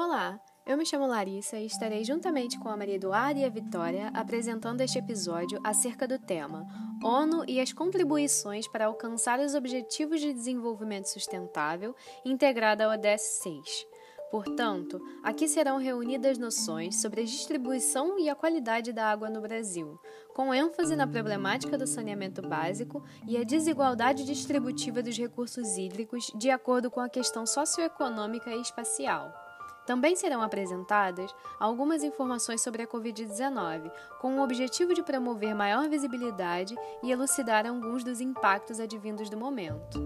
Olá, eu me chamo Larissa e estarei juntamente com a Maria Eduarda e a Vitória apresentando este episódio acerca do tema ONU e as contribuições para alcançar os Objetivos de Desenvolvimento Sustentável integrada ao ODS 6. Portanto, aqui serão reunidas noções sobre a distribuição e a qualidade da água no Brasil, com ênfase na problemática do saneamento básico e a desigualdade distributiva dos recursos hídricos de acordo com a questão socioeconômica e espacial. Também serão apresentadas algumas informações sobre a Covid-19, com o objetivo de promover maior visibilidade e elucidar alguns dos impactos advindos do momento.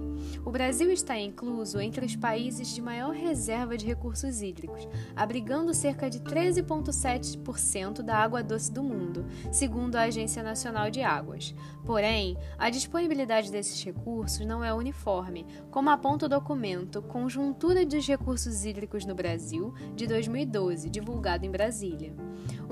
O Brasil está incluso entre os países de maior reserva de recursos hídricos, abrigando cerca de 13,7% da água doce do mundo, segundo a Agência Nacional de Águas. Porém, a disponibilidade desses recursos não é uniforme, como aponta o documento Conjuntura dos Recursos Hídricos no Brasil de 2012, divulgado em Brasília.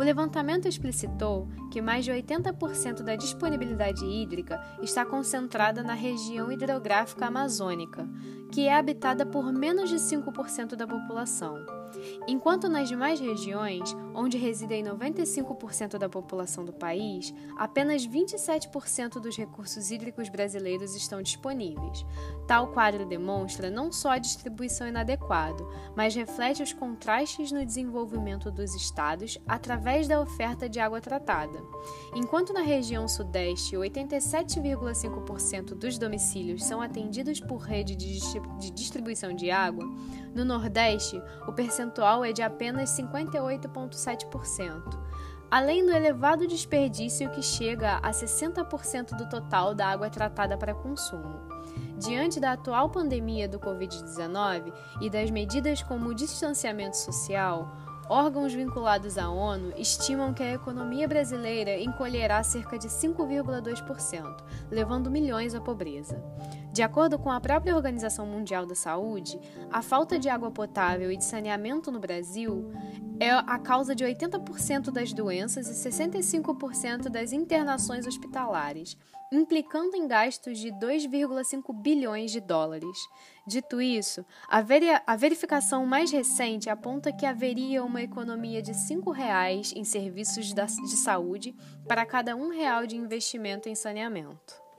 O levantamento explicitou que mais de 80% da disponibilidade hídrica está concentrada na região hidrográfica amazônica, que é habitada por menos de 5% da população. Enquanto nas demais regiões, onde residem 95% da população do país, apenas 27% dos recursos hídricos brasileiros estão disponíveis. Tal quadro demonstra não só a distribuição inadequada, mas reflete os contrastes no desenvolvimento dos estados através da oferta de água tratada. Enquanto na região Sudeste, 87,5% dos domicílios são atendidos por rede de distribuição de água, no Nordeste, o percentual é de apenas 58,7%, além do elevado desperdício que chega a 60% do total da água tratada para consumo. Diante da atual pandemia do Covid-19 e das medidas como o distanciamento social, Órgãos vinculados à ONU estimam que a economia brasileira encolherá cerca de 5,2%, levando milhões à pobreza. De acordo com a própria Organização Mundial da Saúde, a falta de água potável e de saneamento no Brasil é a causa de 80% das doenças e 65% das internações hospitalares, implicando em gastos de 2,5 bilhões de dólares. Dito isso, a, a, verificação mais recente aponta que haveria uma economia de R$ 5,00 em serviços de saúde para cada um real de investimento em saneamento.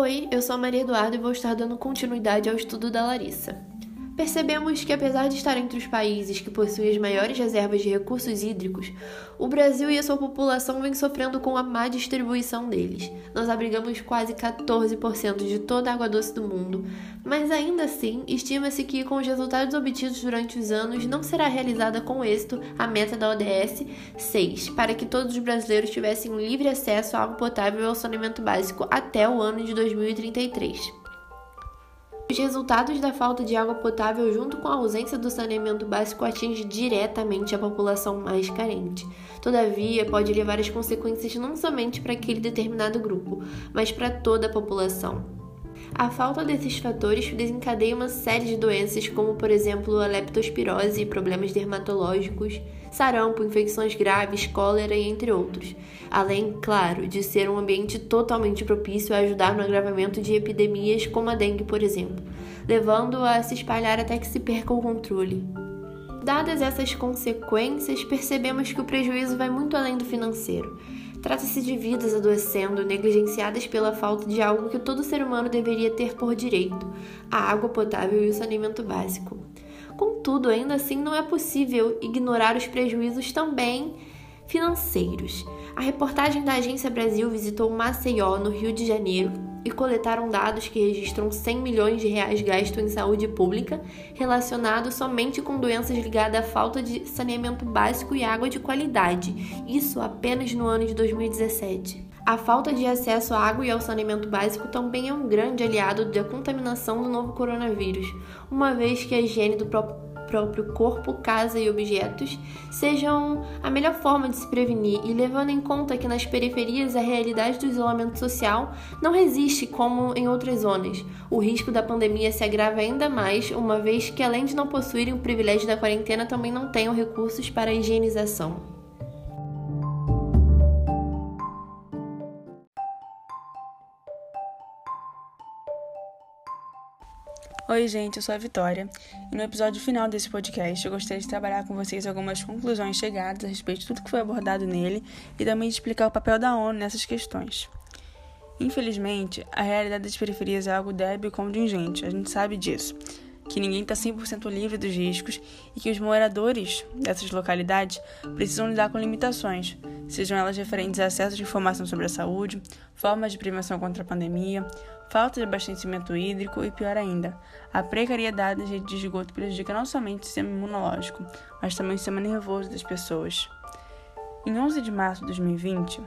Oi, eu sou a Maria Eduarda e vou estar dando continuidade ao estudo da Larissa. Percebemos que, apesar de estar entre os países que possuem as maiores reservas de recursos hídricos, o Brasil e a sua população vêm sofrendo com a má distribuição deles. Nós abrigamos quase 14% de toda a água doce do mundo, mas ainda assim, estima-se que, com os resultados obtidos durante os anos, não será realizada com êxito a meta da ODS 6, para que todos os brasileiros tivessem livre acesso à água potável e ao saneamento básico até o ano de 2033. Os resultados da falta de água potável, junto com a ausência do saneamento básico, atinge diretamente a população mais carente. Todavia, pode levar as consequências não somente para aquele determinado grupo, mas para toda a população. A falta desses fatores desencadeia uma série de doenças, como por exemplo a leptospirose, problemas dermatológicos, sarampo, infecções graves, cólera e entre outros. Além, claro, de ser um ambiente totalmente propício a ajudar no agravamento de epidemias como a dengue, por exemplo, levando a se espalhar até que se perca o controle. Dadas essas consequências, percebemos que o prejuízo vai muito além do financeiro. Trata-se de vidas adoecendo, negligenciadas pela falta de algo que todo ser humano deveria ter por direito: a água potável e o saneamento básico. Contudo, ainda assim, não é possível ignorar os prejuízos também financeiros. A reportagem da Agência Brasil visitou Maceió, no Rio de Janeiro, e coletaram dados que registram 100 milhões de reais gastos em saúde pública relacionados somente com doenças ligadas à falta de saneamento básico e água de qualidade, isso apenas no ano de 2017. A falta de acesso à água e ao saneamento básico também é um grande aliado da contaminação do novo coronavírus, uma vez que a higiene do próprio próprio corpo, casa e objetos sejam a melhor forma de se prevenir e levando em conta que nas periferias a realidade do isolamento social não resiste como em outras zonas. O risco da pandemia se agrava ainda mais, uma vez que além de não possuírem o privilégio da quarentena, também não tenham recursos para a higienização. Oi, gente, eu sou a Vitória e no episódio final desse podcast eu gostaria de trabalhar com vocês algumas conclusões chegadas a respeito de tudo que foi abordado nele e também de explicar o papel da ONU nessas questões. Infelizmente, a realidade das periferias é algo débil e contingente, a gente sabe disso, que ninguém está 100% livre dos riscos e que os moradores dessas localidades precisam lidar com limitações, sejam elas referentes a acesso de informação sobre a saúde, formas de prevenção contra a pandemia, falta de abastecimento hídrico e, pior ainda, a precariedade das redes de esgoto prejudica não somente o sistema imunológico, mas também o sistema nervoso das pessoas. Em 11 de março de 2020,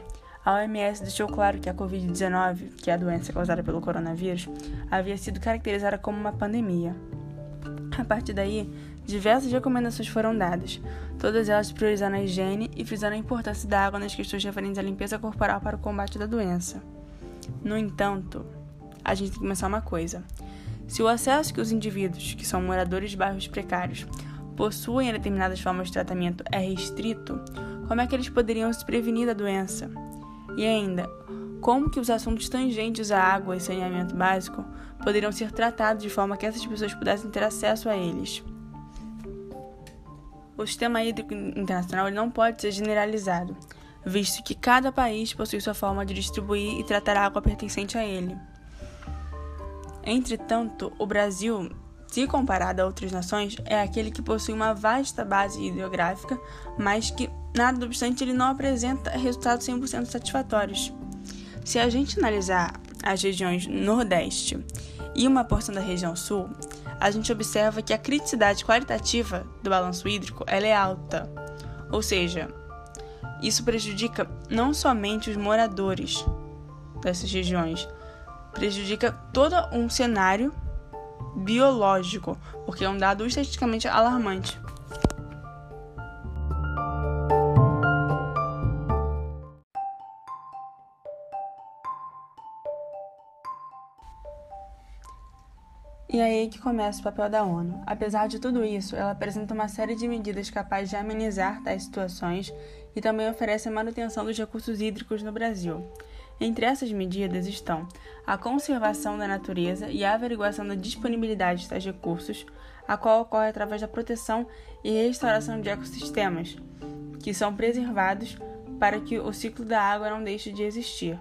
a OMS deixou claro que a Covid-19, que é a doença causada pelo coronavírus, havia sido caracterizada como uma pandemia. A partir daí, diversas recomendações foram dadas, todas elas priorizando a higiene e frisando a importância da água nas questões referentes à limpeza corporal para o combate da doença. No entanto, a gente tem que pensar uma coisa. Se o acesso que os indivíduos, que são moradores de bairros precários, possuem a determinadas formas de tratamento é restrito, como é que eles poderiam se prevenir da doença? E ainda, como que os assuntos tangentes à água e saneamento básico poderiam ser tratados de forma que essas pessoas pudessem ter acesso a eles? O sistema hídrico internacional não pode ser generalizado, visto que cada país possui sua forma de distribuir e tratar a água pertencente a ele. Entretanto, o Brasil, se comparado a outras nações, é aquele que possui uma vasta base hidrográfica, mas que, nada obstante, ele não apresenta resultados 100% satisfatórios. Se a gente analisar as regiões Nordeste e uma porção da região Sul, a gente observa que a criticidade qualitativa do balanço hídrico é alta, ou seja, isso prejudica não somente os moradores dessas regiões, prejudica todo um cenário biológico, porque é um dado estatisticamente alarmante. E aí que começa o papel da ONU. Apesar de tudo isso, ela apresenta uma série de medidas capazes de amenizar tais situações e também oferece a manutenção dos recursos hídricos no Brasil. Entre essas medidas estão a conservação da natureza e a averiguação da disponibilidade de tais recursos, a qual ocorre através da proteção e restauração de ecossistemas, que são preservados para que o ciclo da água não deixe de existir.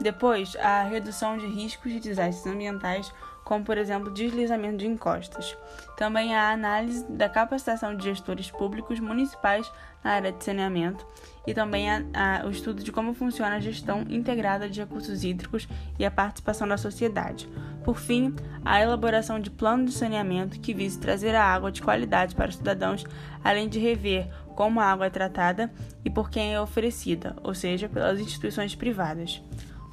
Depois, a redução de riscos de desastres ambientais como por exemplo deslizamento de encostas. Também há a análise da capacitação de gestores públicos municipais na área de saneamento e também há, há o estudo de como funciona a gestão integrada de recursos hídricos e a participação da sociedade. Por fim, a elaboração de plano de saneamento que vise trazer a água de qualidade para os cidadãos, além de rever como a água é tratada e por quem é oferecida, ou seja, pelas instituições privadas.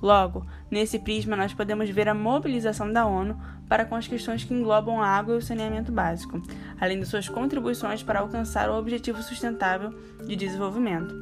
Logo, nesse prisma, nós podemos ver a mobilização da ONU para com as questões que englobam a água e o saneamento básico, além de suas contribuições para alcançar o objetivo sustentável de desenvolvimento.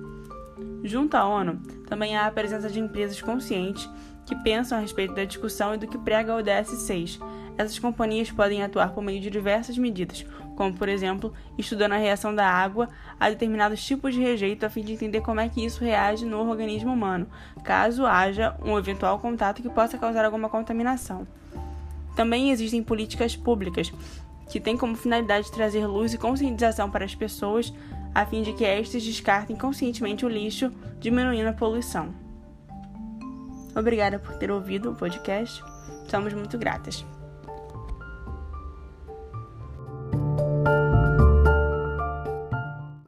Junto à ONU, também há a presença de empresas conscientes que pensam a respeito da discussão e do que prega o ODS 6. Essas companhias podem atuar por meio de diversas medidas, como por exemplo, estudando a reação da água a determinados tipos de rejeito a fim de entender como é que isso reage no organismo humano, caso haja um eventual contato que possa causar alguma contaminação. Também existem políticas públicas que têm como finalidade trazer luz e conscientização para as pessoas a fim de que estas descartem conscientemente o lixo, diminuindo a poluição. Obrigada por ter ouvido o podcast. Somos muito gratas.